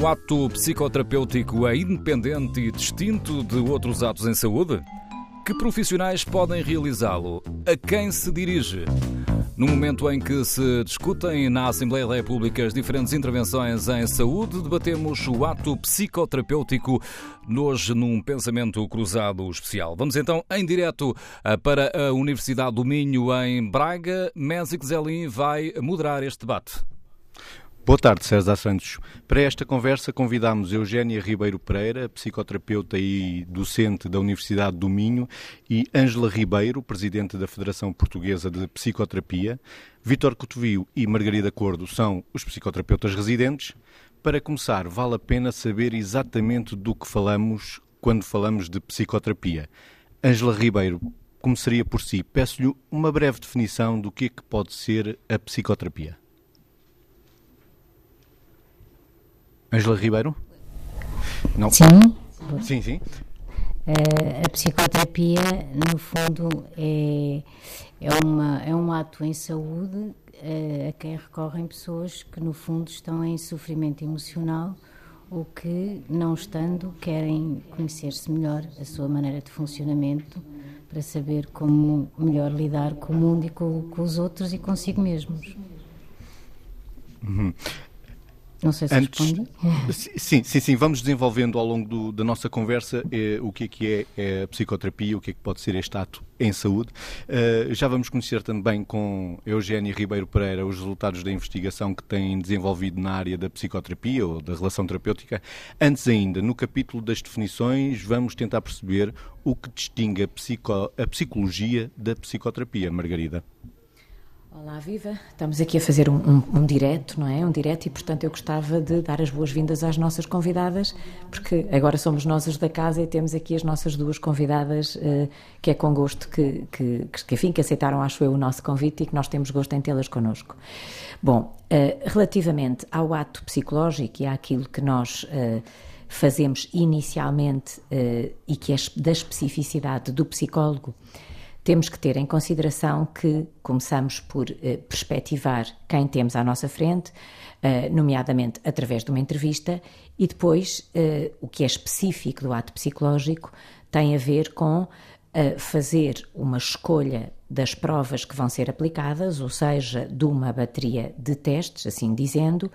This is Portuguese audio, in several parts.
O ato psicoterapêutico é independente e distinto de outros atos em saúde? Que profissionais podem realizá-lo? A quem se dirige? No momento em que se discutem na Assembleia da República as diferentes intervenções em saúde, debatemos o ato psicoterapêutico, hoje num pensamento cruzado especial. Vamos então em direto eh, para a Universidade do Minho, em Braga. Mésico Zelim vai moderar este debate. Boa tarde, César Santos. Para esta conversa convidamos Eugénia Ribeiro Pereira, psicoterapeuta e docente da Universidade do Minho, e Ângela Ribeiro, presidente da Federação Portuguesa de Psicoterapia. Vítor Cotovio e Margarida Cordo são os psicoterapeutas residentes. Para começar, vale a pena saber exatamente do que falamos quando falamos de psicoterapia. Ângela Ribeiro, começaria por si. Peço-lhe uma breve definição do que é que pode ser a psicoterapia. Ângela Ribeiro? Não. Sim. Sim, sim. Uh, a psicoterapia, no fundo, é, é, uma, é um ato em saúde uh, a quem recorrem pessoas que, no fundo, estão em sofrimento emocional ou que, não estando, querem conhecer-se melhor, a sua maneira de funcionamento, para saber como melhor lidar com o mundo e com, com os outros e consigo mesmos. Uhum. Não sei se Antes, respondi. Sim, sim, sim. Vamos desenvolvendo ao longo do, da nossa conversa eh, o que é que é, é, a psicoterapia, o que é que pode ser este ato em saúde. Uh, já vamos conhecer também com Eugénia Ribeiro Pereira os resultados da investigação que tem desenvolvido na área da psicoterapia ou da relação terapêutica. Antes ainda, no capítulo das definições, vamos tentar perceber o que distingue a, psico, a psicologia da psicoterapia. Margarida. Olá, viva! Estamos aqui a fazer um, um, um direto, não é? Um direto e, portanto, eu gostava de dar as boas-vindas às nossas convidadas, porque agora somos nós as da casa e temos aqui as nossas duas convidadas, uh, que é com gosto que, que, que, enfim, que aceitaram, acho eu, o nosso convite e que nós temos gosto em tê-las connosco. Bom, uh, relativamente ao ato psicológico e àquilo que nós. Uh, fazemos inicialmente e que é da especificidade do psicólogo, temos que ter em consideração que começamos por eh, perspectivar quem temos à nossa frente, eh, nomeadamente através de uma entrevista, e depois eh, o que é específico do ato psicológico tem a ver com fazer uma escolha das provas que vão ser aplicadas, ou seja, de uma bateria de testes, assim dizendo,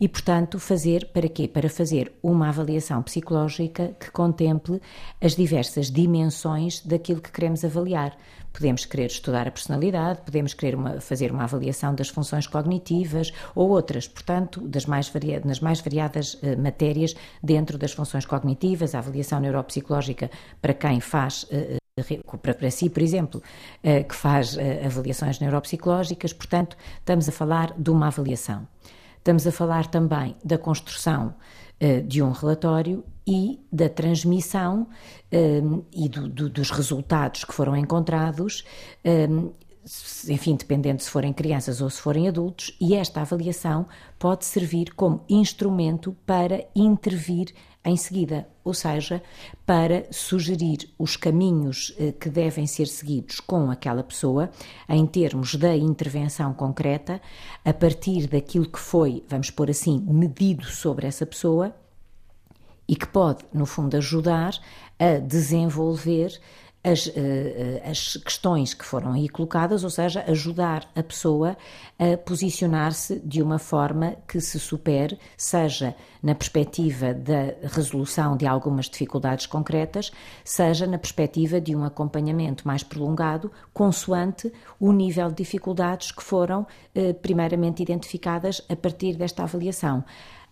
e, portanto, fazer para quê? Para fazer uma avaliação psicológica que contemple as diversas dimensões daquilo que queremos avaliar. Podemos querer estudar a personalidade, podemos querer uma, fazer uma avaliação das funções cognitivas ou outras, portanto, das mais varia, nas mais variadas uh, matérias dentro das funções cognitivas, a avaliação neuropsicológica para quem faz. Uh, para, si, por exemplo, que faz avaliações neuropsicológicas, portanto, estamos a falar de uma avaliação. Estamos a falar também da construção uh, de um relatório e da transmissão eh, e do, do, dos resultados que foram encontrados. Enfim, dependendo se forem crianças ou se forem adultos, e esta avaliação pode servir como instrumento para intervir em seguida, ou seja, para sugerir os caminhos eh, que devem ser seguidos com aquela pessoa, em termos da intervenção concreta, a partir daquilo que foi, vamos pôr assim, medido sobre essa pessoa e que pode, no fundo, ajudar a desenvolver as, eh, eh, as questões que foram aí colocadas, ou seja, ajudar a pessoa a posicionar-se de uma forma que se supere, seja na perspectiva da resolução de algumas dificuldades concretas, seja na perspectiva de um acompanhamento mais prolongado, consoante o nível de dificuldades que foram eh, primeiramente identificadas a partir desta avaliação.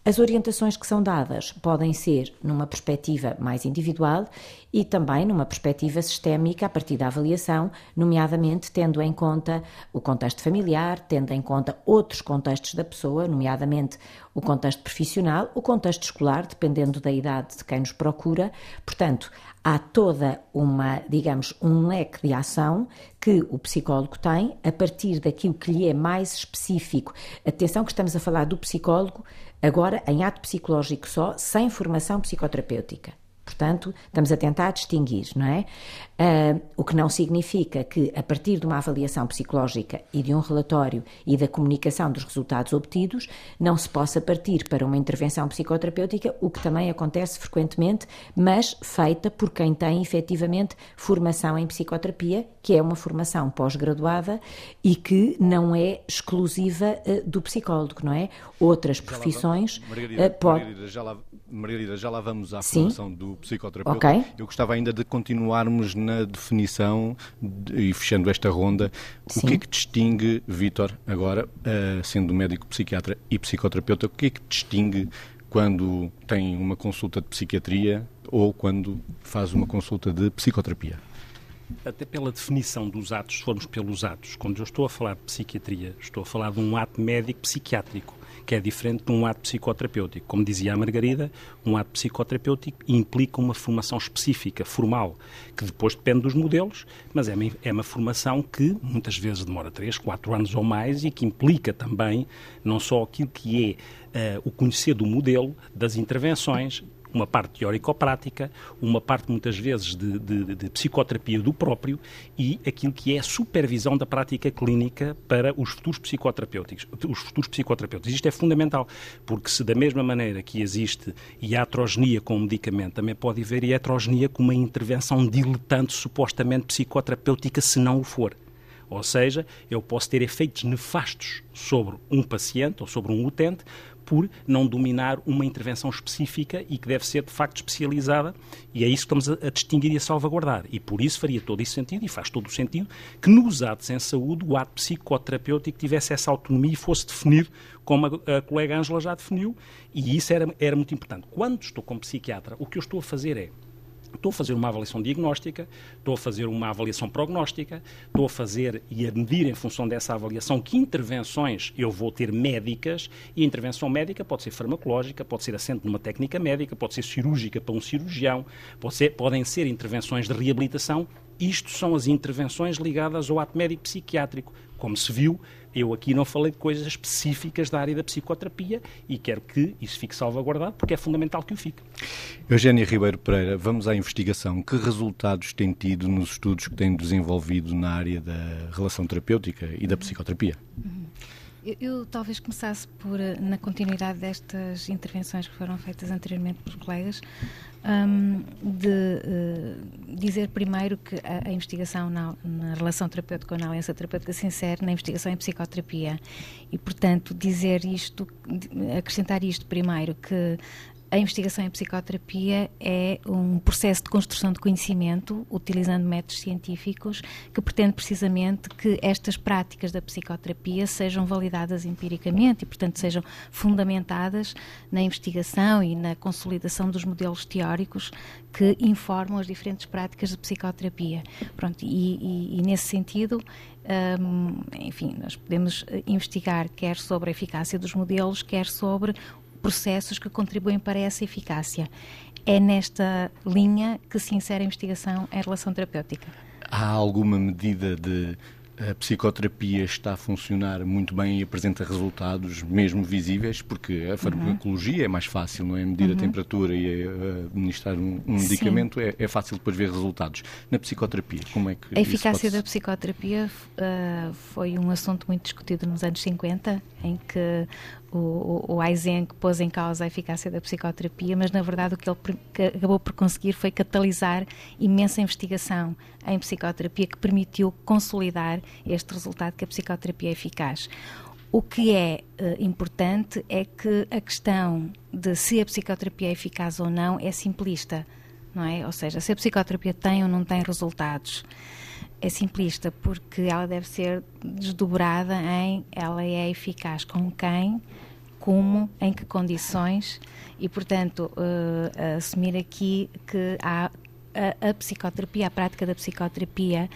As orientações que são dadas podem ser numa perspectiva mais individual e também numa perspectiva sistémica a partir da avaliação, nomeadamente tendo em conta o contexto familiar, tendo em conta outros contextos da pessoa, nomeadamente o contexto profissional, o contexto escolar, dependendo da idade de quem nos procura. Portanto, há toda uma, digamos, um leque de ação que o psicólogo tem a partir daquilo que lhe é mais específico. Atenção que estamos a falar do psicólogo agora em ato psicológico só, sem formação psicoterapêutica. Portanto, estamos a tentar distinguir, não é? Uh, o que não significa que, a partir de uma avaliação psicológica e de um relatório e da comunicação dos resultados obtidos, não se possa partir para uma intervenção psicoterapêutica, o que também acontece frequentemente, mas feita por quem tem efetivamente formação em psicoterapia, que é uma formação pós-graduada e que não é exclusiva uh, do psicólogo, não é? Outras profissões. Margarida, uh, pode... Margarida, já lá, Margarida, já lá vamos à Sim? formação do psicoterapeuta. Okay. Eu gostava ainda de continuarmos na definição de, e fechando esta ronda, Sim. o que é que distingue, Vítor, agora, uh, sendo médico psiquiatra e psicoterapeuta, o que é que distingue quando tem uma consulta de psiquiatria ou quando faz uma consulta de psicoterapia? Até pela definição dos atos, se formos pelos atos, quando eu estou a falar de psiquiatria, estou a falar de um ato médico psiquiátrico que é diferente de um ato psicoterapêutico. Como dizia a Margarida, um ato psicoterapêutico implica uma formação específica, formal, que depois depende dos modelos, mas é uma, é uma formação que muitas vezes demora 3, 4 anos ou mais e que implica também não só aquilo que é uh, o conhecer do modelo, das intervenções, uma parte teórico-prática, uma parte muitas vezes de, de, de, psicoterapia do próprio e aquilo que é a supervisão da prática clínica para os futuros psicoterapêuticos. Os futuros psicoterapeutas. Isto é fundamental, porque se da mesma maneira que existe iatrogenia com o medicamento, também pode haver iatrogenia com uma intervenção diletante supostamente psicoterapêutica, se não o for. Ou seja, eu posso ter efeitos nefastos sobre um paciente ou sobre um utente por não dominar uma intervenção específica e que deve ser de facto especializada, e é isso que estamos a, a distinguir e a salvaguardar. E por isso faria todo esse sentido, e faz todo o sentido, que nos atos em saúde o ato psicoterapêutico tivesse essa autonomia e fosse definido como a, a colega Ângela já definiu, e isso era, era muito importante. Quando estou como psiquiatra, o que eu estou a fazer é Estou a fazer uma avaliação diagnóstica, estou a fazer uma avaliação prognóstica, estou a fazer e a medir em função dessa avaliação que intervenções eu vou ter médicas e a intervenção médica pode ser farmacológica, pode ser assente numa técnica médica, pode ser cirúrgica para um cirurgião, pode ser, podem ser intervenções de reabilitação. Isto são as intervenções ligadas ao ato médico psiquiátrico. Como se viu, eu aqui não falei de coisas específicas da área da psicoterapia e quero que isso fique salvaguardado porque é fundamental que o fique. Eugénia Ribeiro Pereira, vamos à investigação. Que resultados tem tido nos estudos que tem desenvolvido na área da relação terapêutica e da psicoterapia? Uhum. Eu, eu, talvez começasse por, eh, na continuidade destas intervenções que foram feitas anteriormente pelos colegas, um, de uh, dizer primeiro que a, a investigação na, na, relação terapêutica ou na aliança terapêutica se insere na investigação em psicoterapia. E, portanto, dizer isto, acrescentar isto primeiro, que a investigação em psicoterapia é um processo de construção de conhecimento, utilizando métodos científicos, que pretende precisamente que estas práticas da psicoterapia sejam validadas empiricamente e, portanto, sejam fundamentadas na investigação e na consolidação dos modelos teóricos que informam as diferentes práticas de psicoterapia. Pronto, e, e, e nesse sentido, um, enfim, nós podemos investigar quer sobre a eficácia dos modelos, quer sobre processos que contribuem para essa eficácia. É nesta linha que se insere a investigação em relação terapêutica. Há alguma medida de a psicoterapia está a funcionar muito bem e apresenta resultados mesmo visíveis, porque a farmacologia uhum. é mais fácil, não é? Medir uhum. a temperatura e administrar um, um medicamento é, é, fácil depois ver resultados. Na psicoterapia, como é que. A eficácia da psicoterapia uh, foi um assunto muito discutido nos anos 50, em que o, o Eisenk pôs em causa a eficácia da psicoterapia, mas na verdade o que ele acabou por conseguir foi catalisar imensa investigação em psicoterapia que permitiu consolidar este resultado que a psicoterapia é eficaz. O que é uh, importante é que a questão de se a psicoterapia é eficaz ou não é simplista, não é? Ou seja, se a psicoterapia tem ou não tem resultados é simplista porque ela deve ser desdobrada em ela é eficaz com quem, como, em que condições e, portanto, uh, assumir aqui que há a, a, psicoterapia, a prática da psicoterapia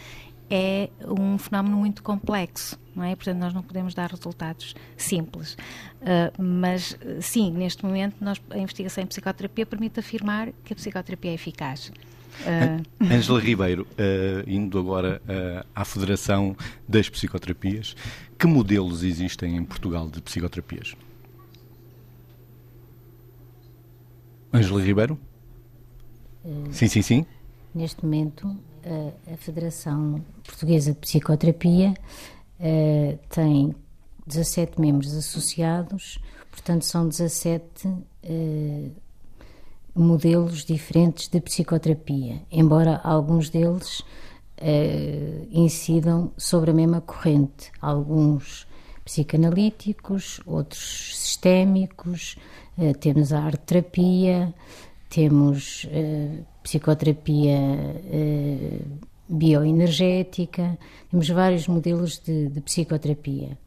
é um fenómeno muito complexo, não é? Portanto, nós não podemos dar resultados simples. Uh, mas, sim, neste momento, nós, a investigação em psicoterapia permite afirmar que a psicoterapia é eficaz. Uh... Ângela Ribeiro, uh, indo agora uh, à Federação das Psicoterapias, que modelos existem em Portugal de psicoterapias? Ângela Ribeiro? sim, sim, sim. Neste momento, a, a Federação Portuguesa de Psicoterapia uh, tem 17 membros associados, portanto, são 17 uh, modelos diferentes de psicoterapia, embora alguns deles incidam sobre a mesma corrente. Alguns psicanalíticos, outros sistémicos, temos a arte-terapia, temos psicoterapia uh, bioenergética, temos vários modelos de, de psicoterapia.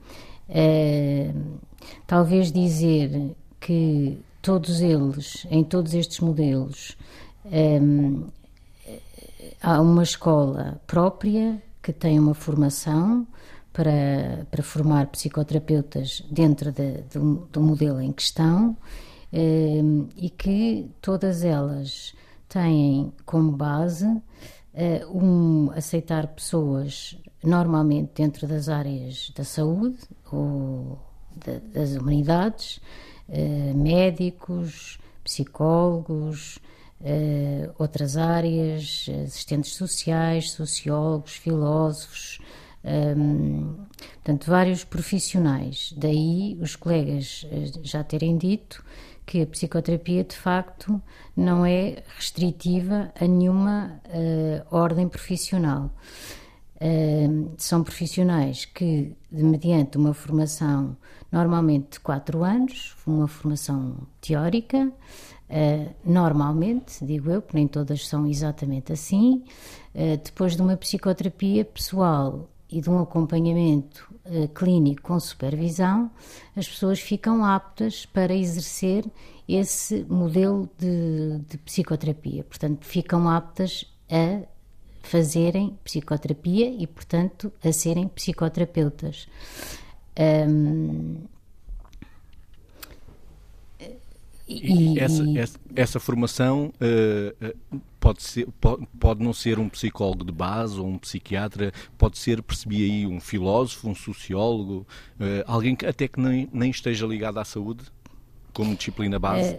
Uh, talvez dizer que todos eles, em todos estes modelos, um, há uma escola própria que tem uma formação para, para formar psicoterapeutas dentro de, de, do modelo em questão um, e que todas elas têm como base uh, um, aceitar pessoas normalmente dentro das áreas da saúde ou das humanidades, uh, médicos, psicólogos, uh, outras áreas, assistentes sociais, sociólogos, filósofos, um, portanto, vários profissionais. Daí os colegas já terem dito que a psicoterapia de facto não é restritiva a nenhuma uh, ordem profissional. Uh, são profissionais que, mediante uma formação normalmente de 4 anos, uma formação teórica, uh, normalmente, digo eu, que nem todas são exatamente assim, depois de uma psicoterapia pessoal e de um acompanhamento uh, clínico com supervisão, as pessoas ficam aptas para exercer esse modelo de, de psicoterapia. Portanto, ficam aptas a fazerem psicoterapia e, portanto, a serem psicoterapeutas. Um, e, essa, essa, essa, formação uh, pode, ser, pode, pode, não ser um psicólogo de base ou um psiquiatra, pode ser, percebi aí, um filósofo, um sociólogo, uh, alguém que até que nem, nem esteja ligado à saúde como disciplina base? Uh,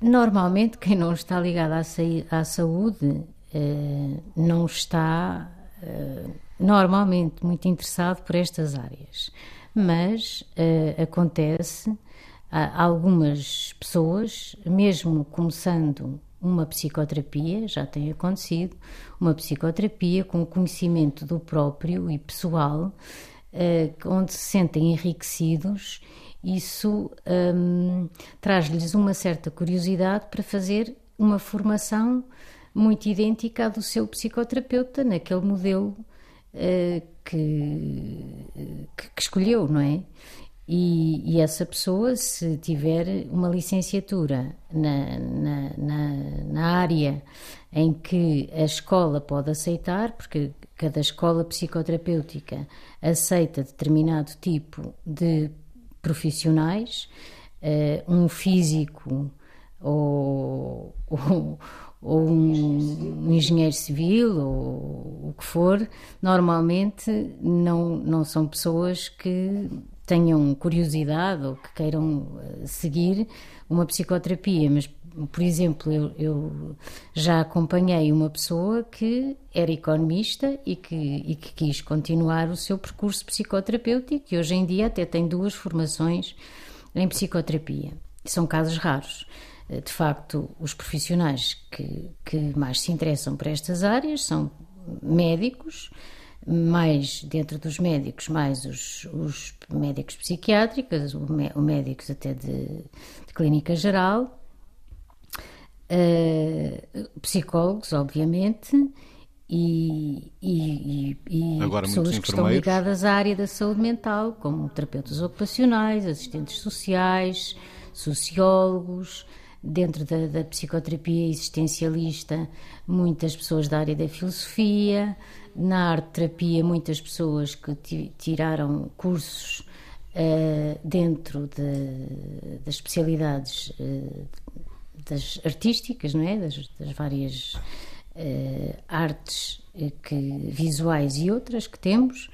normalmente, quem não está ligado à, à saúde não está normalmente muito interessado por estas áreas. Mas acontece algumas pessoas, mesmo começando uma psicoterapia, já tem acontecido, uma psicoterapia com conhecimento do próprio e pessoal, eh, onde se sentem enriquecidos, isso um, traz-lhes uma certa curiosidade para fazer uma formação muito idêntica à do seu psicoterapeuta, naquele modelo uh, que, que escolheu, não é? E, e, essa pessoa, se tiver uma licenciatura na, na, na, na, área em que a escola pode aceitar, porque cada escola psicoterapêutica aceita determinado tipo de profissionais, uh, um físico ou, ou, ou um, um, engenheiro civil ou o que for, normalmente não, não são pessoas que tenham curiosidade ou que queiram eh, seguir uma psicoterapia, mas por exemplo, eu, eu, já acompanhei uma pessoa que era economista e que, e que quis continuar o seu percurso psicoterapêutico e hoje em dia até tem duas formações em psicoterapia. São casos raros. Eh, de facto, os profissionais que, que mais se interessam por estas áreas são médicos, mais dentro dos médicos, mais os, os médicos psiquiátricos, o, o médicos até de, de clínica geral, uh, psicólogos, obviamente, e, e, e, e pessoas que estão ligadas à área da saúde mental, como terapeutas ocupacionais, assistentes sociais, sociólogos, dentro da, da psicoterapia existencialista, muitas pessoas da área da filosofia, na arte-terapia, muitas pessoas que tiraram cursos uh, dentro de, das especialidades uh, das artísticas, não é? das, das várias uh, artes que, visuais e outras que temos.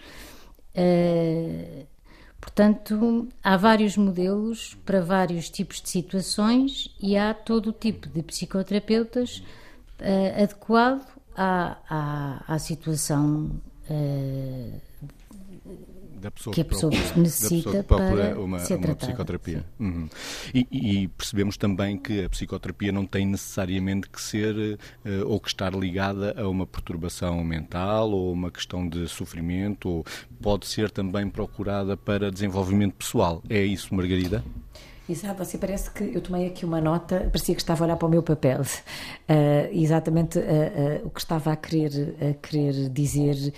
Portanto, há vários modelos para vários tipos de situações e há todo o tipo de psicoterapeutas uh, adequado à, à, à situação uh, da pessoa que a pessoa que necessita para uma, ser uma psicoterapia. Uhum. E, e, percebemos também que a psicoterapia não tem necessariamente que ser uh, ou que estar ligada a uma perturbação mental ou uma questão de sofrimento, ou pode ser também procurada para desenvolvimento pessoal. É isso, Margarida? Exato, você parece que eu tomei aqui uma nota, parecia que estava a olhar para o meu papel. Uh, exatamente uh, uh, o que estava a querer, a querer dizer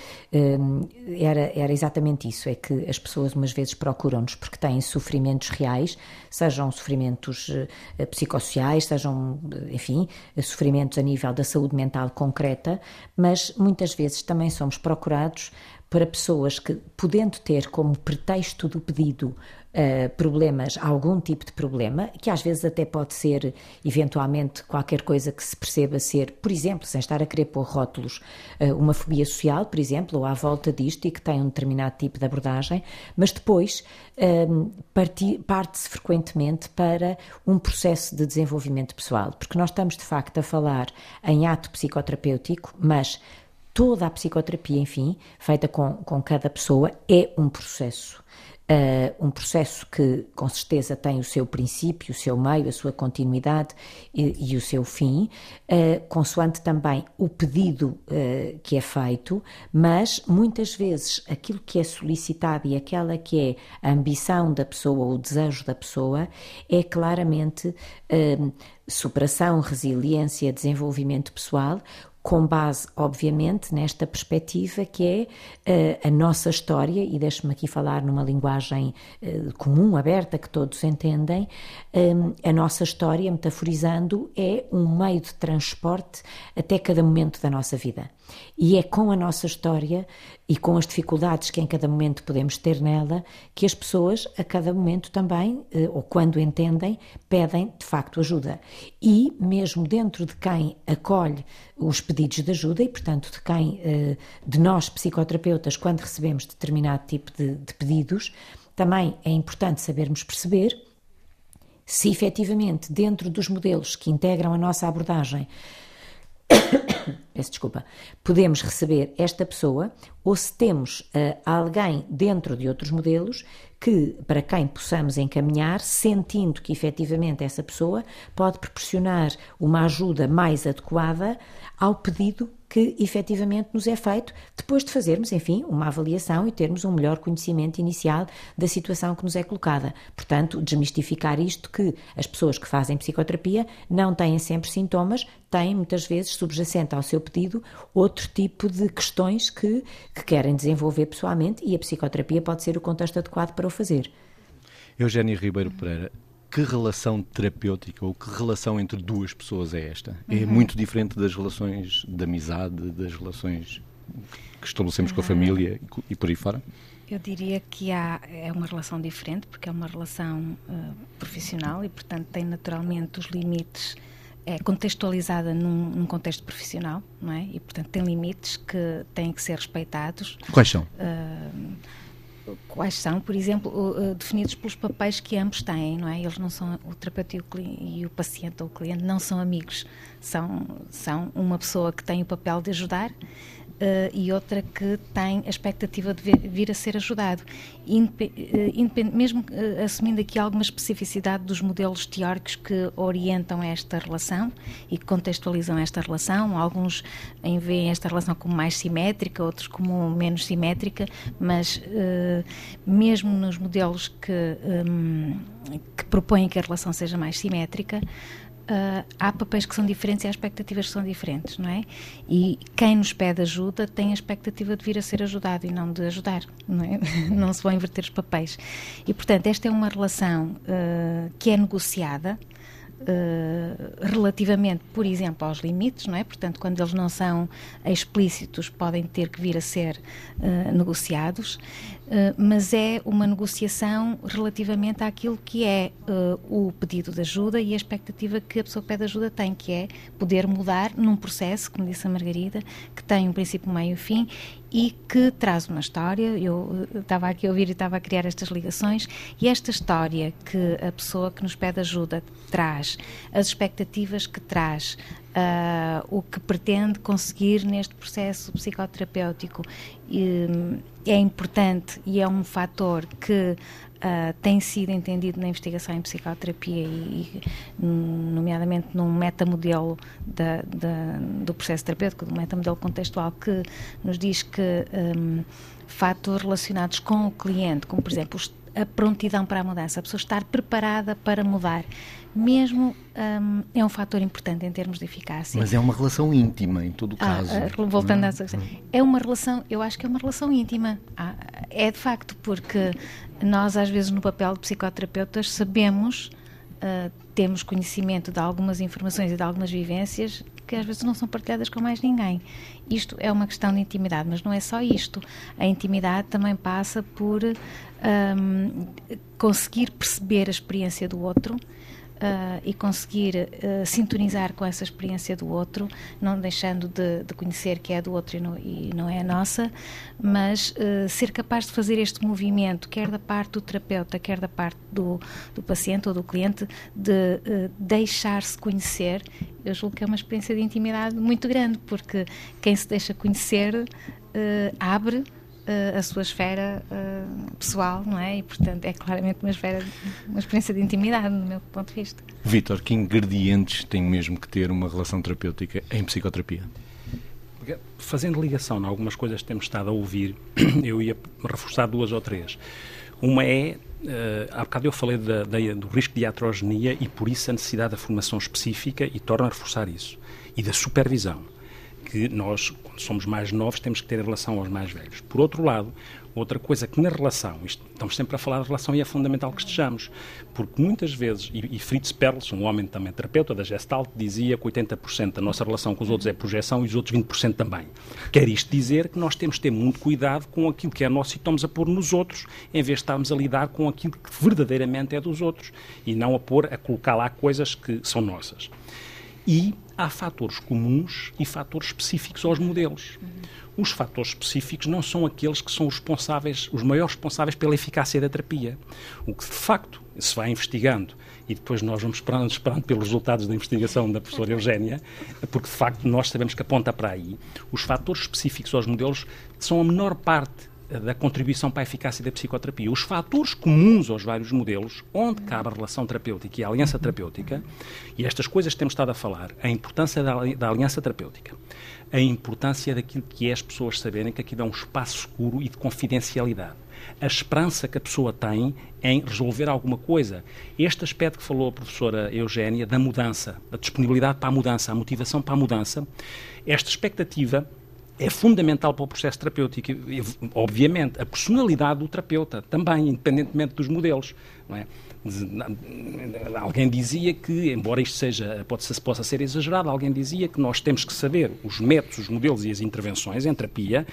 era, era exatamente isso: é que as pessoas umas vezes procuram-nos porque têm sofrimentos reais, sejam sofrimentos psicossociais, sejam, enfim, sofrimentos a nível da saúde mental concreta, mas muitas vezes também somos procurados para pessoas que, podendo ter como pretexto do pedido uh, problemas, algum tipo de problema, que às vezes até pode ser, eventualmente, qualquer coisa que se perceba ser, por exemplo, sem estar a querer pôr rótulos, uh, uma fobia social, por exemplo, ou à volta disto e que tem um determinado tipo de abordagem, mas depois uh, parte-se frequentemente para um processo de desenvolvimento pessoal, porque nós estamos de facto a falar em ato psicoterapêutico, mas toda a psicoterapia, enfim, feita com, com cada pessoa, é um processo. Uh, um processo que, com certeza, tem o seu princípio, o seu meio, a sua continuidade e, e o seu fim, uh, consoante também o pedido uh, que é feito, mas muitas vezes aquilo que é solicitado e aquela que é a ambição da pessoa, o desejo da pessoa, é claramente superação, resiliência, desenvolvimento pessoal, com base, obviamente, nesta perspectiva que é uh, a nossa história, e deixe-me aqui falar numa linguagem uh, comum, aberta, que todos entendem, um, a nossa história, metaforizando, é um meio de transporte até cada momento da nossa vida. E é com a nossa história e com as dificuldades que em cada momento podemos ter nela que as pessoas, a cada momento também, eh, ou quando entendem, pedem de facto ajuda. E mesmo dentro de quem acolhe os pedidos de ajuda e, portanto, de quem, eh, de nós psicoterapeutas, quando recebemos determinado tipo de, de pedidos, também é importante sabermos perceber se efetivamente dentro dos modelos que integram a nossa abordagem peço desculpa, podemos receber esta pessoa ou se temos uh, alguém dentro de outros modelos que, para quem possamos encaminhar, sentindo que efetivamente essa pessoa pode proporcionar uma ajuda mais adequada ao pedido que efetivamente nos é feito depois de fazermos, enfim, uma avaliação e termos um melhor conhecimento inicial da situação que nos é colocada. Portanto, desmistificar isto que as pessoas que fazem psicoterapia não têm sempre sintomas, têm muitas vezes subjacente ao seu pedido outro tipo de questões que, que querem desenvolver pessoalmente e a psicoterapia pode ser o contexto adequado para o fazer. Eugénia Ribeiro Pereira, que relação terapêutica ou que relação entre duas pessoas é esta? É uhum. É muito diferente das relações de amizade, das relações que estabelecemos uhum. com a família e por aí fora? Eu diria que há, é uma relação diferente, porque é uma relação uh, profissional e, portanto, tem naturalmente os limites, é contextualizada num, num, contexto profissional, não é? E, portanto, tem limites que têm que ser respeitados. Quais são? Uh, quais são, por exemplo, definidos pelos papéis que ambos têm, não é? Eles não são o terapeuta e o paciente ou o cliente não são amigos, são são uma pessoa que tem o papel de ajudar e outra que tem a expectativa de vir, a ser ajudado. Uh, mesmo uh, assumindo aqui alguma especificidade dos modelos teóricos que orientam esta relação e que contextualizam esta relação, alguns veem esta relação como mais simétrica, outros como menos simétrica, mas mesmo nos modelos que, um, que propõem que a relação seja mais simétrica, Uh, há papéis que são diferentes e há expectativas que são diferentes, não é? E quem nos pede ajuda tem a expectativa de vir a ser ajudado e não de ajudar, não é? não se vão inverter os papéis. E, portanto, esta é uma relação uh, que é negociada, Uh, relativamente, por exemplo, aos limites, não é? Portanto, quando eles não são explícitos, podem ter que vir a ser uh, negociados, mas é uma negociação relativamente àquilo que é o pedido de ajuda e a expectativa que a pessoa que pede ajuda tem, que é poder mudar num processo, como disse a Margarida, que tem um princípio, meio e fim e que traz uma história. Eu estava aqui a ouvir e estava a criar estas ligações, e esta história que a pessoa que nos pede ajuda traz, as expectativas que traz, uh, o que pretende conseguir neste processo psicoterapêutico. É importante e é um fator que Uh, tem sido entendido na investigação em psicoterapia e, e nomeadamente num metamodelo da, da, do processo terapêutico, do metamodelo contextual, que nos diz que um, fatores relacionados com o cliente, como por exemplo a prontidão para a mudança, a pessoa estar preparada para mudar, mesmo um, é um fator importante em termos de eficácia. Mas é uma relação íntima, em todo o ah, caso. Ah, voltando a essa questão, é uma relação, eu acho que é uma relação íntima. Ah, é de facto, porque nós, às vezes, no papel de psicoterapeutas, sabemos, uh, temos conhecimento de algumas informações e de algumas vivências que às vezes não são partilhadas com mais ninguém. Isto é uma questão de intimidade, mas não é só isto. A intimidade também passa por um, conseguir perceber a experiência do outro uh, e conseguir uh, sintonizar com essa experiência do outro, não deixando de, de conhecer que é do outro e não, e não é a nossa, mas uh, ser capaz de fazer este movimento, quer da parte do terapeuta, quer da parte do, do paciente ou do cliente, de deixar-se conhecer, eu julgo que é uma experiência de intimidade muito grande, porque quem se deixa conhecer abre a sua esfera uh, pessoal, não é? E, portanto, é claramente uma esfera, uma experiência de intimidade, do meu ponto de vista. Vítor, que ingredientes tem mesmo que ter uma relação terapêutica em psicoterapia? Fazendo ligação em algumas coisas que temos estado a ouvir, eu ia reforçar duas ou três. Uma é, uh, há bocado eu falei da, da, do risco de iatrogenia e por isso a necessidade da formação específica e torno a reforçar isso. E da supervisão que nós, quando somos mais novos, temos que ter em relação aos mais velhos. Por outro lado, outra coisa que na relação, isto, estamos sempre a falar de relação e é fundamental que estejamos, porque muitas vezes, e, e Fritz Perls, um homem também terapeuta da Gestalt, dizia que 80% da nossa relação com os outros é projeção e os outros 20% também. Quer isto dizer que nós temos de ter muito cuidado com aquilo que é nosso e estamos a pôr nos outros, em vez de estarmos a lidar com aquilo que verdadeiramente é dos outros e não a pôr, a colocar lá coisas que são nossas. E há fatores comuns e fatores específicos aos modelos. Os fatores específicos não são aqueles que são responsáveis, os maiores responsáveis pela eficácia da terapia. O que de facto se vai investigando e depois nós vamos esperando, esperando pelos resultados da investigação da professora Eugénia, porque de facto nós sabemos que aponta para aí. Os fatores específicos aos modelos são a menor parte da contribuição para a eficácia da psicoterapia. Os fatores comuns aos vários modelos, onde cabe a relação terapêutica e a aliança terapêutica, e estas coisas que temos estado a falar, a importância da, da aliança terapêutica, a importância daquilo que é as pessoas saberem que aquilo é um espaço seguro e de confidencialidade. A esperança que a pessoa tem em resolver alguma coisa. Este aspecto que falou a professora Eugénia, da mudança, a disponibilidade para a mudança, a motivação para a mudança, esta expectativa é fundamental para o processo terapêutico. E, obviamente, a personalidade do terapeuta também, independentemente dos modelos. É? Alguém dizia que, embora isto seja, pode, possa ser exagerado, alguém dizia que nós temos que saber os métodos, os modelos e as intervenções em terapia,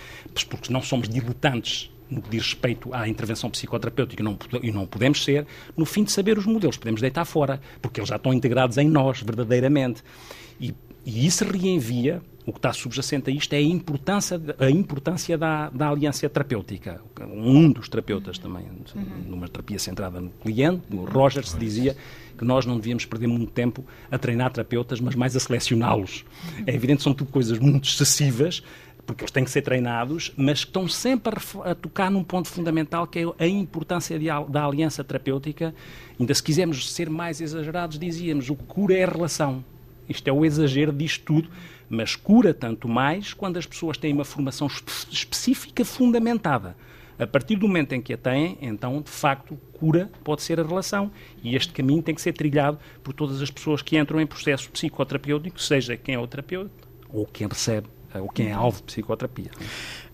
porque não somos diletantes no que diz respeito à intervenção psicoterapêutica não, e não podemos ser, no fim de saber os modelos, podemos deitar fora, porque eles já estão integrados em nós, verdadeiramente. E, e isso reenvia o que está subjacente a isto é a importância, a importância da, da aliança terapêutica. Um dos terapeutas também, numa terapia centrada no cliente, no Rogers, dizia que nós não devíamos perder muito tempo a treinar terapeutas, mas mais a selecioná-los. É evidente que são tudo coisas muito excessivas, porque eles têm que ser treinados, mas estão sempre a, a tocar num ponto fundamental que é a importância de, da aliança terapêutica. Ainda se quisermos ser mais exagerados, dizíamos o que cura é a relação. Isto é o exagero disto tudo, mas cura tanto mais quando as pessoas têm uma formação específica fundamentada. A partir do momento em que a têm, então, de facto, cura pode ser a relação. E este caminho tem que ser trilhado por todas as pessoas que entram em processo psicoterapêutico, seja quem é o terapeuta ou quem recebe ou quem é alvo de psicoterapia.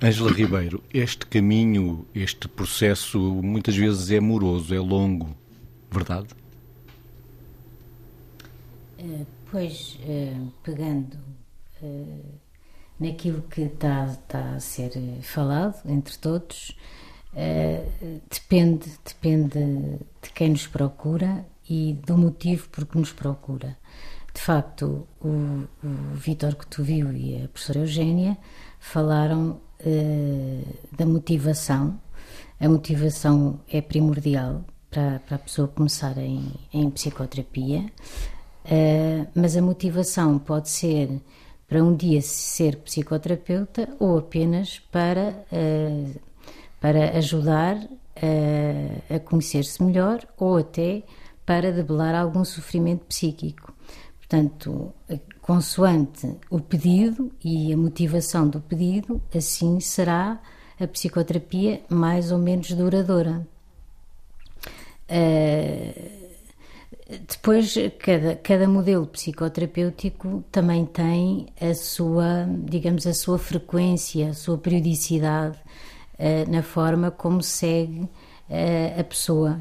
Ângela Ribeiro, este caminho, este processo, muitas vezes é moroso, é longo, verdade? Uh, pois, uh, pegando uh, naquilo que está, está, a ser falado entre todos, depende, depende de quem nos procura e do motivo por que nos procura. De facto, o, o tu viu e a professora Eugénia falaram da motivação. A motivação é primordial para, para a pessoa começar em, em psicoterapia, uh, mas a motivação pode ser para um dia ser psicoterapeuta ou apenas para, uh, para ajudar uh, a conhecer-se melhor ou até para debelar algum sofrimento psíquico. Portanto, consoante o pedido e a motivação do pedido, assim será a psicoterapia mais ou menos duradoura. Uh, depois, cada, cada modelo psicoterapêutico também tem a sua, digamos, a sua frequência, a sua periodicidade uh, na forma como segue uh, a pessoa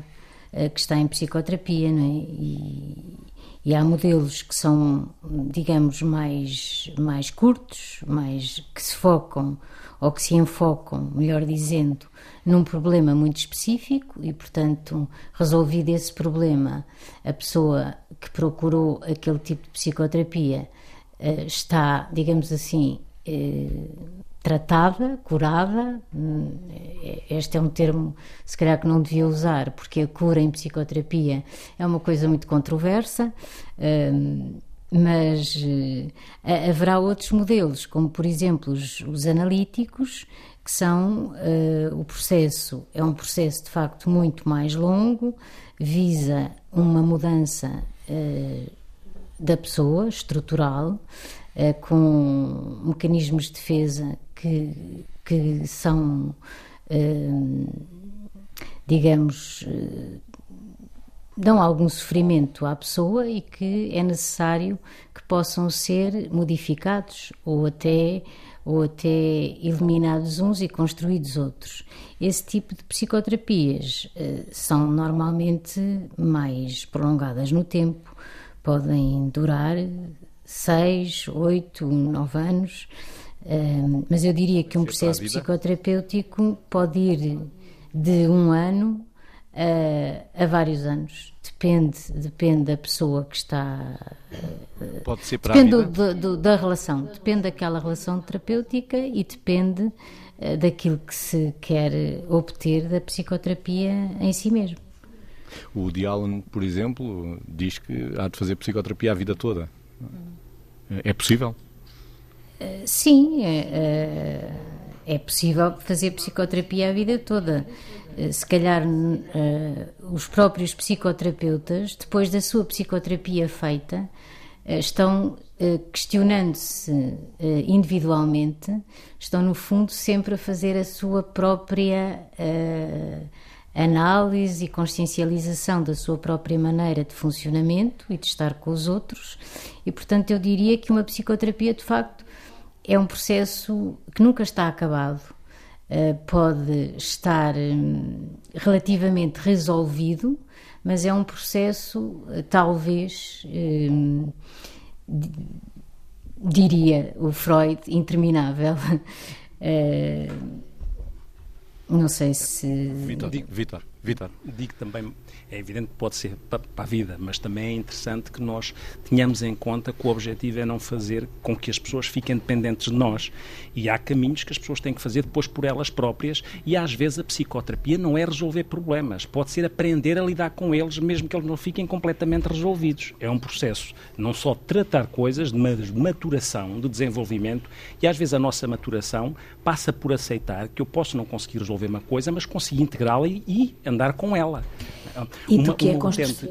que está em psicoterapia, não é? E, e há modelos que são, digamos, mais, mais curtos, mais que se focam ou que se enfocam, melhor dizendo, num problema muito específico e, portanto, resolvido esse problema, a pessoa que procurou aquele tipo de psicoterapia eh, está, digamos assim, eh, tratada, curada. Hum, este é um termo, se calhar, que não devia usar, porque a cura em psicoterapia é uma coisa muito controversa. Hum, mas uh, haverá outros modelos, como por exemplo os, os analíticos, que são uh, o processo, é um processo de facto muito mais longo, visa uma mudança uh, da pessoa, estrutural, com mecanismos de defesa que, que são, uh, digamos, uh, dão algum sofrimento à pessoa e que é necessário que possam ser modificados ou até ou até eliminados uns e construídos outros. Esse tipo de psicoterapias são normalmente mais prolongadas no tempo, podem durar seis, oito, nove anos mas eu diria que um processo psicoterapêutico pode ir de um ano a, a vários anos. Depende, depende da pessoa que está. Pode ser para depende? Do, do, da relação, depende daquela relação terapêutica e depende uh, daquilo que se quer obter da psicoterapia em si mesmo. O Allen, por exemplo, diz que há de fazer psicoterapia a vida toda. É possível? Sim, é, é, é, possível fazer psicoterapia a vida toda. Eh, se calhar eh, os próprios psicoterapeutas, depois da sua psicoterapia feita, eh, estão questionando-se individualmente, estão no fundo sempre a fazer a sua própria análise e consciencialização da sua própria maneira de funcionamento e de estar com os outros. E portanto eu diria que uma psicoterapia de facto é um processo que nunca está acabado. Uh, pode estar um, relativamente resolvido, mas é um processo, uh, talvez, um, diria o Freud, interminável. Uh, não sei se. Vitor, Vitor, Vitor. Digo também é evidente que pode ser para, a vida, mas também é interessante que nós tenhamos em conta que o objetivo é não fazer com que as pessoas fiquem dependentes de nós. E há caminhos que as pessoas têm que fazer depois por elas próprias, e às vezes a psicoterapia não é resolver problemas, pode ser aprender a lidar com eles, mesmo que eles não fiquem completamente resolvidos. É um processo não só de tratar coisas, mas de maturação, de desenvolvimento, e às vezes a nossa maturação passa por aceitar que eu posso não conseguir resolver uma coisa, mas conseguir integrá-la e andar com ela. E do que é construção?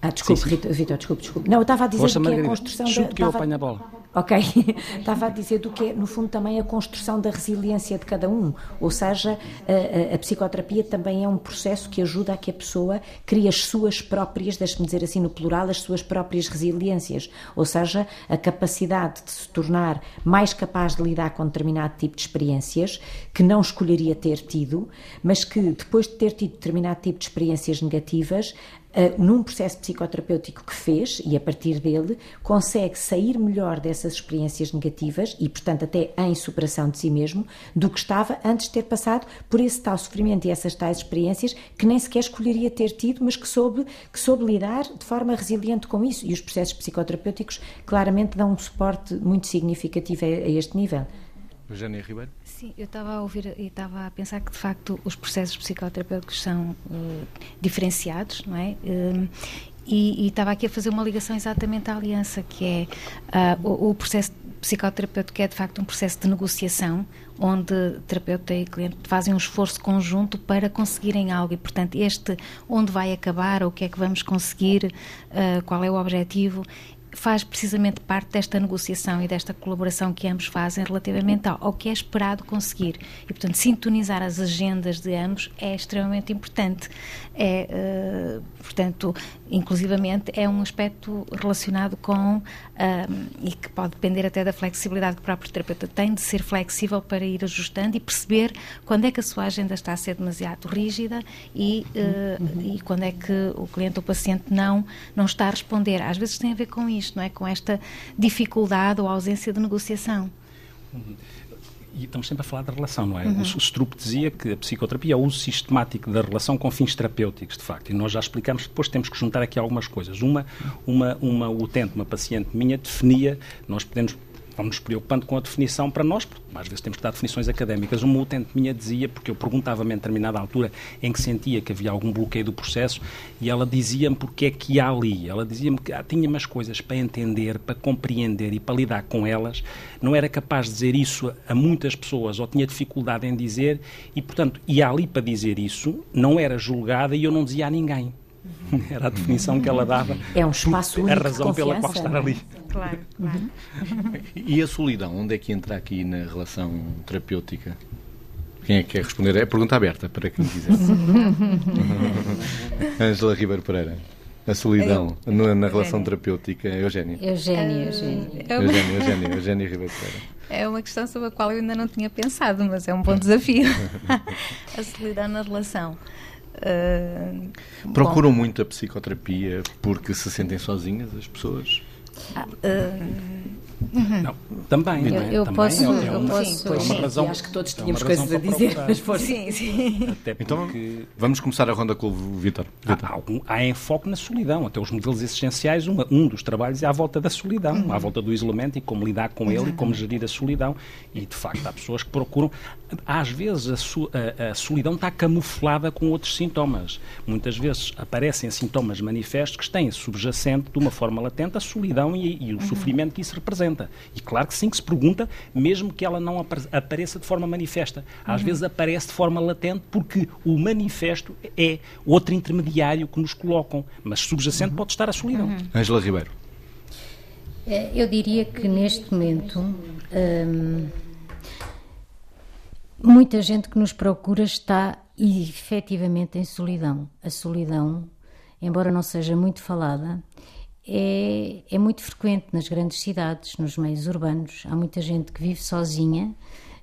Ah, desculpe, Vitor, desculpe, desculpe. Não, eu estava a dizer Força, do que é a construção da... que eu apanho a bola. Ok, estava a dizer do que é, no fundo, também a construção da resiliência de cada um. Ou seja, a, a, a, psicoterapia também é um processo que ajuda a que a pessoa crie as suas próprias, deixe-me dizer assim no plural, as suas próprias resiliências. Ou seja, a capacidade de se tornar mais capaz de lidar com determinado tipo de experiências que não escolheria ter tido, mas que depois de ter tido determinado tipo de experiências negativas, uh, num processo psicoterapêutico que fez e a partir dele consegue sair melhor dessas experiências negativas e, portanto, até em superação de si mesmo do que estava antes de ter passado por esse tal sofrimento e essas tais experiências que nem sequer escolheria ter tido, mas que soube, que soube lidar de forma resiliente com isso. E os processos psicoterapêuticos claramente dão um suporte muito significativo a, a este nível. Eugénia Ribeiro? Sim, eu estava a ouvir e estava a pensar que de facto os processos psicoterapêuticos são uh, diferenciados, não é? Uh, e, estava aqui a fazer uma ligação exatamente à aliança, que é uh, o, o, processo psicoterapêutico é de facto um processo de negociação, onde terapeuta e cliente fazem um esforço conjunto para conseguirem algo e, portanto, este onde vai acabar, o que é que vamos conseguir, uh, qual é o objetivo, faz precisamente parte desta negociação e desta colaboração que ambos fazem relativamente ao, ao, que é esperado conseguir. E, portanto, sintonizar as agendas de ambos é extremamente importante. É, uh, portanto, inclusivamente, é um aspecto relacionado com, uh, e que pode depender até da flexibilidade que o próprio terapeuta tem, de ser flexível para ir ajustando e perceber quando é que a sua agenda está a ser demasiado rígida e, uh, uhum. e quando é que o cliente ou o paciente não, não está a responder. Às vezes tem a ver com isto, não é? Com esta dificuldade ou ausência de negociação. Uhum e estamos sempre a falar da relação, não é? Uhum. O, o Strupp dizia que a psicoterapia é o uso sistemático da relação com fins terapêuticos, de facto. E nós já explicamos que depois temos que juntar aqui algumas coisas. Uma, uma, uma utente, uma paciente minha, definia, nós podemos vamos nos preocupando com a definição para nós, porque às vezes temos que dar definições académicas. Uma utente minha dizia, porque eu perguntava-me em determinada altura em que sentia que havia algum bloqueio do processo, e ela dizia-me porque é que há ali. Ela dizia-me que ah, tinha umas coisas para entender, para compreender e para lidar com elas, não era capaz de dizer isso a muitas pessoas, ou tinha dificuldade em dizer, e portanto ia ali para dizer isso, não era julgada e eu não dizia a ninguém. Era a definição que ela dava. É um espaço A razão pela qual estar ali. Claro, claro. E a solidão, onde é que entra aqui na relação terapêutica? Quem é que quer responder? É pergunta aberta para quem quiser. Ângela Ribeiro Pereira. A solidão Eu, na, na relação terapêutica. Eugénia. Eugénia, Eugénia. Eugénia, Eugénia, Eugénia Ribeiro Pereira. É uma questão sobre a qual eu ainda não tinha pensado, mas é um bom desafio. a solidão na relação. Uh, Procuram bom. muito a psicoterapia porque se sentem sozinhas as pessoas? Uh, Uhum. Não, também, eu, é? eu também posso, é, é eu uma, posso, é uma razão, acho que todos tínhamos é coisas a dizer, mas for. Sim, sim. Até então, porque... Então, vamos começar a ronda com o Vitor. Há, há, enfoque na solidão, até os modelos essenciais, uma, um dos trabalhos é à volta da solidão, uhum. à volta do isolamento e como lidar com ele e como gerir a solidão. E, de facto, há pessoas que procuram, às vezes a, su, a, a solidão está camuflada com outros sintomas. Muitas vezes aparecem sintomas manifestos que têm subjacente, de uma forma latente, a solidão e, e o uhum. sofrimento que isso representa. E claro que sim que se pergunta, mesmo que ela não apareça de forma manifesta. Às uhum. vezes aparece de forma latente porque o manifesto é outro intermediário que nos colocam, mas subjacente uhum. pode estar a solidão. Ângela uhum. Ribeiro. É, eu diria que neste momento hum, muita gente que nos procura está efetivamente em solidão. A solidão, embora não seja muito falada, é, é muito frequente nas grandes cidades, nos meios urbanos. Há muita gente que vive sozinha,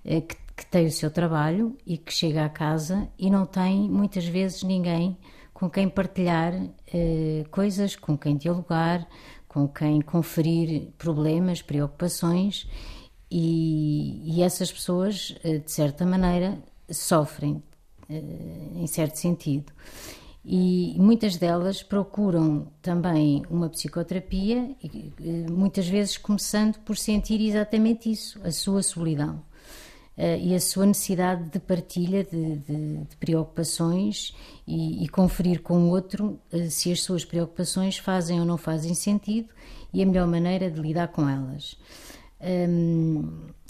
eh, que, que tem o seu trabalho e que chega à casa e não tem muitas vezes ninguém com quem partilhar eh, coisas, com quem dialogar, com quem conferir problemas, preocupações e, e essas pessoas, eh, de certa maneira, sofrem, eh, em certo sentido e muitas delas procuram também uma psicoterapia, muitas vezes começando por sentir exatamente isso, a sua solidão uh, e a sua necessidade de partilha de, de, de preocupações e, e, conferir com o outro uh, se as suas preocupações fazem ou não fazem sentido e a melhor maneira de lidar com elas. Um, eh,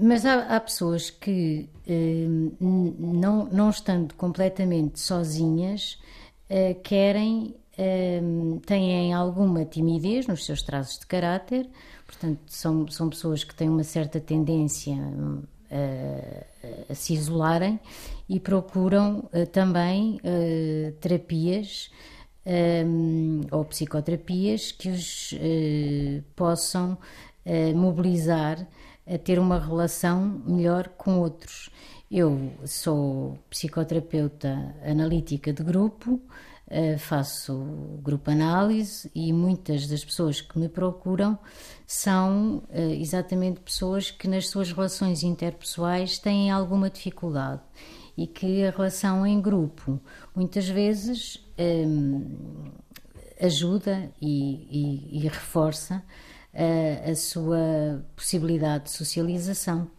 mas há, há, pessoas que, eh, não, não estando completamente sozinhas, eh, querem, têm alguma timidez nos seus traços de caráter, portanto, são, são pessoas que têm uma certa tendência a, a se isolarem e procuram também terapias. ou psicoterapias que os possam mobilizar a ter uma relação melhor com outros. Eu sou psicoterapeuta analítica de grupo, eh, faço grupo análise e muitas das pessoas que me procuram são eh, exatamente pessoas que nas suas relações interpessoais têm alguma dificuldade e que a relação em grupo muitas vezes ehm, ajuda e, e, e reforça a, a sua possibilidade de socialização.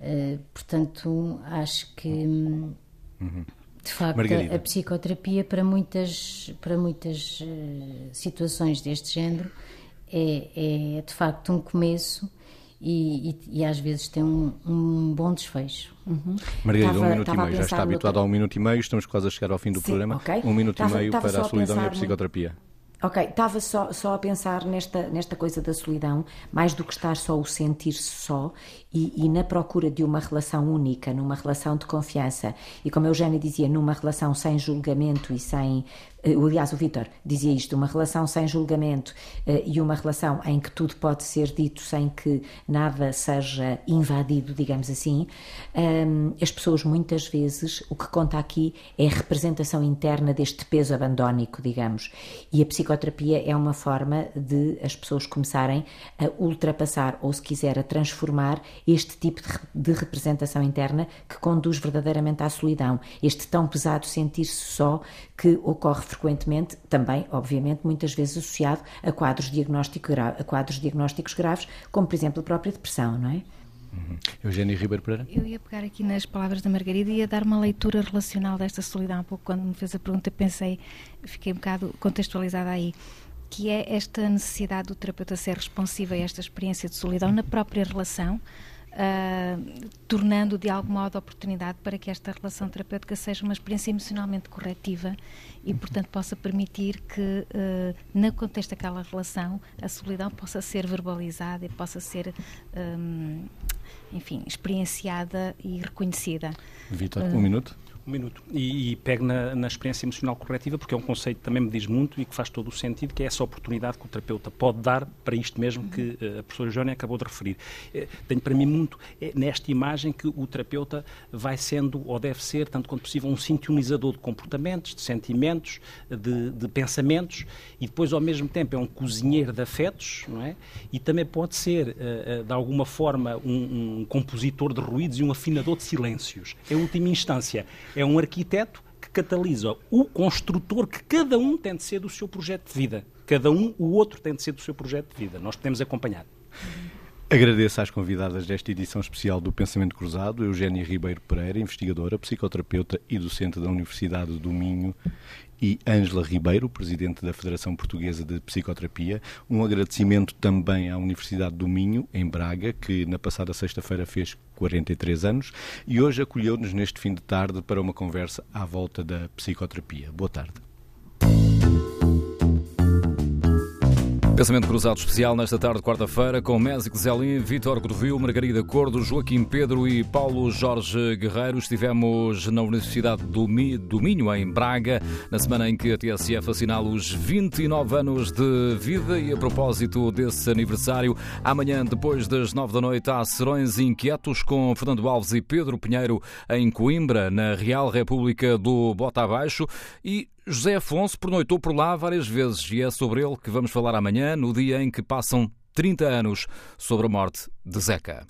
Uh, portanto, acho que. Uhum. De facto, a, a, psicoterapia para muitas, para muitas uh, situações deste género é, é, de facto um começo e, e, e às vezes tem um, um bom desfecho. Uhum. Margarida, um minuto e meio. Já está habituada a um minuto e meio, estamos quase a chegar ao fim do Sim, programa. Okay. Um minuto tava, e meio para a solidão a e a psicoterapia. Ok, estava só, só a pensar nesta, nesta coisa da solidão, mais do que estar só o sentir-se só e, e, na procura de uma relação única, numa relação de confiança. E como a Eugénia dizia, numa relação sem julgamento e sem aliás, o Vitor dizia isto, uma relação sem julgamento eh, e uma relação em que tudo pode ser dito sem que nada seja invadido, digamos assim, as pessoas muitas vezes, o que conta aqui é a representação interna deste peso abandónico, digamos. E a psicoterapia é uma forma de as pessoas começarem a ultrapassar, ou se quiser, a transformar este tipo de representação interna que conduz verdadeiramente à solidão, este tão pesado sentir-se só que ocorre frequentemente, também, obviamente, muitas vezes associado a quadros, diagnóstico a quadros diagnósticos graves, como, por exemplo, a própria depressão, não é? Uhum. Eugênia Ribeiro Pereira? Eu ia pegar aqui nas palavras da Margarida e ia dar uma leitura relacional desta solidão. Há pouco, quando me fez a pergunta, pensei, fiquei um bocado contextualizada aí, que é esta necessidade do terapeuta ser responsivo a esta experiência de solidão na própria relação, uh, tornando de algum modo a oportunidade para que esta relação terapêutica seja uma experiência emocionalmente corretiva e, portanto, possa permitir que, uh, no contexto daquela relação, a solidão possa ser verbalizada e possa ser, um, enfim, experienciada e reconhecida. Vitor, um minuto um minuto. E, e pego na, na, experiência emocional corretiva, porque é um conceito que também me diz muito e que faz todo o sentido, que é essa oportunidade que o terapeuta pode dar para isto mesmo que uh, a professora Jónia acabou de referir. Uh, tenho para mim muito é nesta imagem que o terapeuta vai sendo, ou deve ser, tanto quanto possível, um sintonizador de comportamentos, de sentimentos, de, de pensamentos, e depois, ao mesmo tempo, é um cozinheiro de afetos, não é? E também pode ser, uh, de alguma forma, um, um compositor de ruídos e um afinador de silêncios. Em última instância, é um arquiteto que catalisa o construtor que cada um tem de ser do seu projeto de vida. Cada um, o outro tem de ser do seu projeto de vida. Nós podemos acompanhar. Agradeço às convidadas desta edição especial do Pensamento Cruzado, Eugénia Ribeiro Pereira, investigadora, psicoterapeuta e docente da Universidade do Minho, e Ângela Ribeiro, presidente da Federação Portuguesa de Psicoterapia. Um agradecimento também à Universidade do Minho, em Braga, que na passada sexta-feira fez 43 anos e hoje acolheu-nos neste fim de tarde para uma conversa à volta da psicoterapia. Boa tarde. Pensamento Cruzado Especial nesta tarde de quarta-feira com Mésico Zelim, Vítor Godovil, Margarida Cordo, Joaquim Pedro e Paulo Jorge Guerreiro. Estivemos na Universidade do Minho, em Braga, na semana em que a TSF assinala os 29 anos de vida e a propósito desse aniversário, amanhã, depois das 9 da noite, há Serões Inquietos com Fernando Alves e Pedro Pinheiro em Coimbra, na Real República do Bota Abaixo e José Afonso pernoitou por lá várias vezes e é sobre ele que vamos falar amanhã, no dia em que passam 30 anos sobre a morte de Zeca.